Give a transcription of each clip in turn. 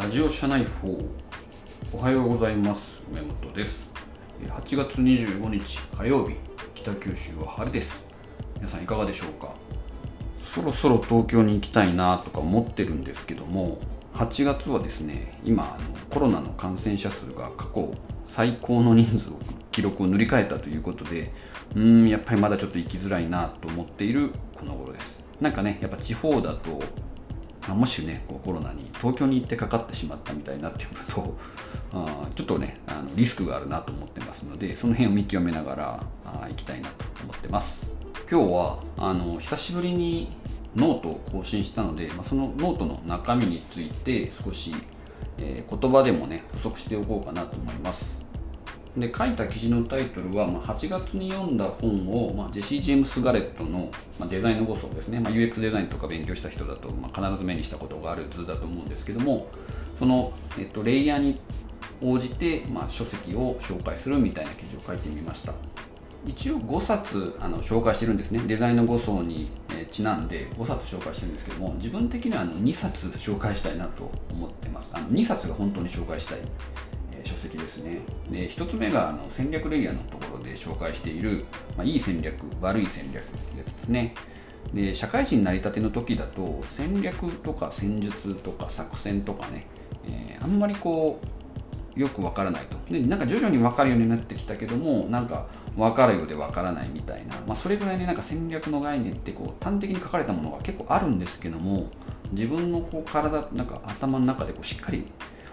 ラジオ社内報。おはようございます。梅本です。8月25日火曜日北九州は晴れです。皆さんいかがでしょうか？そろそろ東京に行きたいなとか思ってるんですけども8月はですね今あのコロナの感染者数が過去最高の人数を記録を塗り替えたということでうんやっぱりまだちょっと行きづらいなと思っているこの頃です。なんかねやっぱ地方だともしねこうコロナに東京に行ってかかってしまったみたいになってくると あちょっとねあのリスクがあるなと思ってますのでその辺を見極めながらあ行きたいなと思ってます。今日はあの久しぶりにノートを更新したので、まあ、そのノートの中身について少し、えー、言葉でもね補足しておこうかなと思います。で書いた記事のタイトルは、まあ、8月に読んだ本を、まあ、ジェシー・ジェームス・ガレットの、まあ、デザインの誤奏ですね、まあ、UX デザインとか勉強した人だと、まあ、必ず目にしたことがある図だと思うんですけどもその、えっと、レイヤーに応じて、まあ、書籍を紹介するみたいな記事を書いてみました。一応5冊あの紹介してるんですね。デザインの誤奏に、えちなんで5冊紹介してるんですけども自分的にはあの2冊紹介したいなと思ってます。あの2冊が本当に紹介したい。書籍ですね。で1つ目があの戦略レイヤーのところで紹介している、まあ、いい戦略悪い戦略ってやつですね。で社会人になりたての時だと戦略とか戦術とか作戦とかね、えー、あんまりこうよくわからないと。でなんか徐々に分かるようになってきたけどもなんか分かるようで分からないみたいな、まあ、それぐらいねなんか戦略の概念ってこう端的に書かれたものが結構あるんですけども自分のこう体なんか頭の中でこうしっかり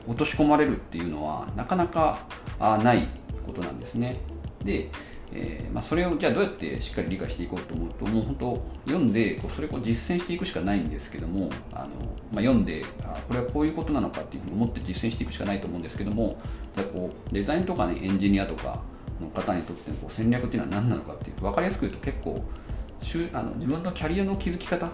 落とし込まれるっていうのはなかなかないことなんですね。で、えー、まあ、それをじゃあどうやってしっかり理解していこうと思うともう本当読んでこうそれを実践していくしかないんですけどもあの、まあ、読んであこれはこういうことなのかっていうふうに思って実践していくしかないと思うんですけどもじゃこうデザインとかねエンジニアとかの方にとってのこう戦略っていうのは何なのかっていうと分かりやすく言うと結構あの自分のキャリアの築き方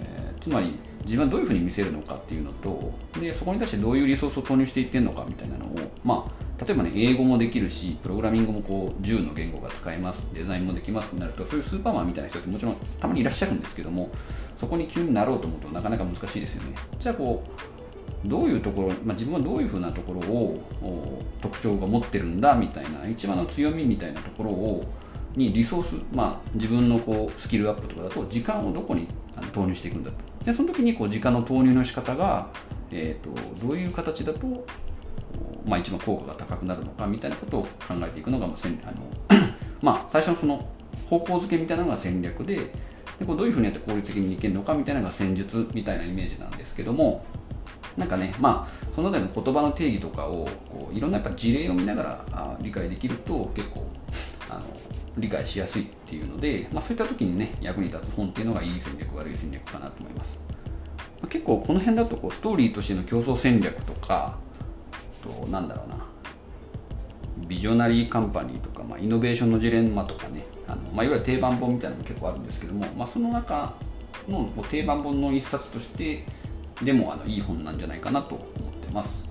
えつまり自分はどういうふうに見せるのかっていうのとでそこに対してどういうリソースを投入していってるのかみたいなのを、まあ、例えばね英語もできるしプログラミングもこう10の言語が使えます。デザインもできますってなるとそういうスーパーマンみたいな人ってもちろんたまにいらっしゃるんですけどもそこに急になろうと思うとなかなか難しいですよね。じゃあこうどういうところ、まあ、自分はどういうふうなところを特徴が持ってるんだみたいな一番の強みみたいなところをにリソース、まあ、自分のこうスキルアップとかだと時間をどこに投入していくんだと。でその時にこう時間の投入の仕方が、えーと、どういう形だと、まあ、一番効果が高くなるのかみたいなことを考えていくのがあの まあ最初のその方向づけみたいなのが戦略ででこうどういうふうにやって効率的にいけるのかみたいなのが戦術みたいなイメージなんですけどもなんかねまあその辺りの言葉の定義とかをこういろんなやっぱ事例を見ながらあ理解できると結構あの理解しやすいっていうので、まあ、そういった時にね役に立つ本っていうのがいい戦略悪い戦略かなと思います、結構この辺だとこうストーリーとしての競争戦略とかとなんだろうな。ビジョナリーカンパニーとか、まあ、イノベーションのジレンマとかね。あの、まあ、いわゆる定番本みたいなのも結構あるんですけども、まあ、その中の定番本の一冊としてでもあのいい本なんじゃないかなと思ってます。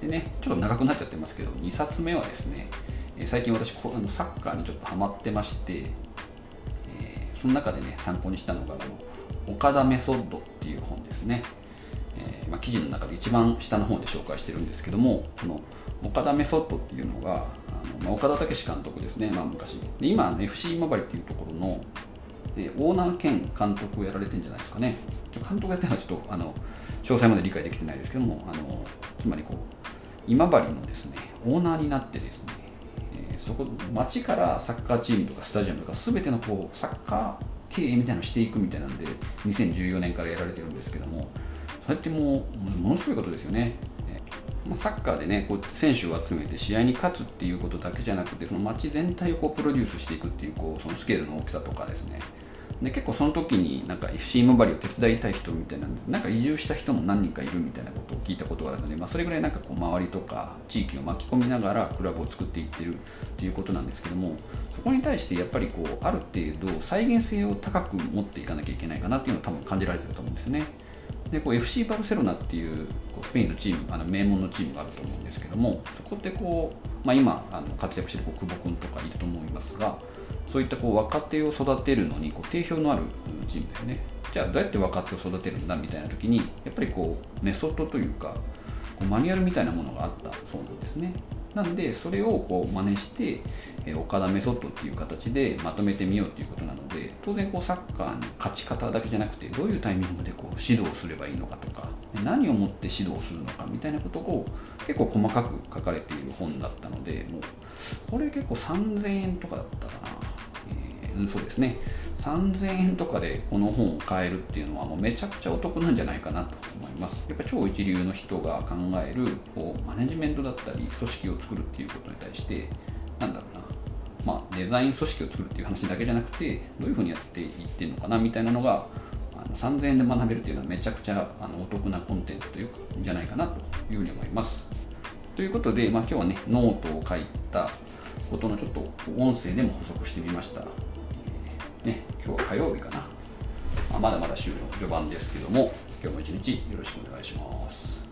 でねちょっと長くなっちゃってますけど2冊目はですね最近私このサッカーにちょっとハマってまして、え、その中でね参考にしたのがあの岡田メソッドっていう本ですね、えー、まあ、記事の中で一番下の方で紹介してるんですけどもこの岡田メソッドっていうのがあの、まあ、岡田武監督ですね、まあ、昔。で今 FC 今治っていうところのえオーナー兼監督をやられてるんじゃないですかね。ちょ監督やってるのはちょっとあの詳細まで理解できてないですけども、あのつまりこう今治のですねオーナーになってですねそこ町からサッカーチームとかスタジアムとか全てのこうサッカー経営みたいなのをしていくみたいなんで2014年からやられてるんですけどもそれってもうものすごいことですよね。サッカーでねこう選手を集めて試合に勝つっていうことだけじゃなくてその街全体をこうプロデュースしていくっていうこうそのスケールの大きさとかですねで結構その時になんか FC 今治を手伝いたい人みたいななんか移住した人も何人かいるみたいなことを聞いたことがあるので、まあ、それぐらいなんかこう周りとか地域を巻き込みながらクラブを作っていってるっていうことなんですけどもそこに対してやっぱりこうある程度再現性を高く持っていかなきゃいけないかなっていうのを多分感じられてると思うんですね。でこう FC バルセロナっていうこうスペインのチームあの名門のチームがあると思うんですけどもそこってこう、まあ、今あの活躍してる久保君とかいると思いますがそういったこう若手を育てるのにこう定評のある人物ね。じゃあどうやって若手を育てるんだみたいな時にやっぱりこうメソッドというかこうマニュアルみたいなものがあったそうなんですね。なんでそれをこう真似して、え岡田メソッドっていう形でまとめてみようっていうことなので当然こうサッカーの勝ち方だけじゃなくてどういうタイミングでこう指導すればいいのかとか何をもって指導するのかみたいなことを結構細かく書かれている本だったのでもうこれ結構3000円とかだったかな、えー、うんそうですね3000円とかでこの本を買えるっていうのはもうめちゃくちゃお得なんじゃないかなと思いますやっぱ超一流の人が考えるこうマネジメントだったり組織を作るっていうことに対してなんだろうなまあ、デザイン組織を作るっていう話だけじゃなくてどういうふうにやっていってるのかなみたいなのがあの3000円で学べるっていうのはめちゃくちゃあのお得なコンテンツというじゃないかなというふうに思います。ということで、まあ、今日はねノートを書いたことのちょっと音声でも補足してみました。ね、今日は火曜日かな。まあ、まだまだ週の序盤ですけども、今日も一日よろしくお願いします。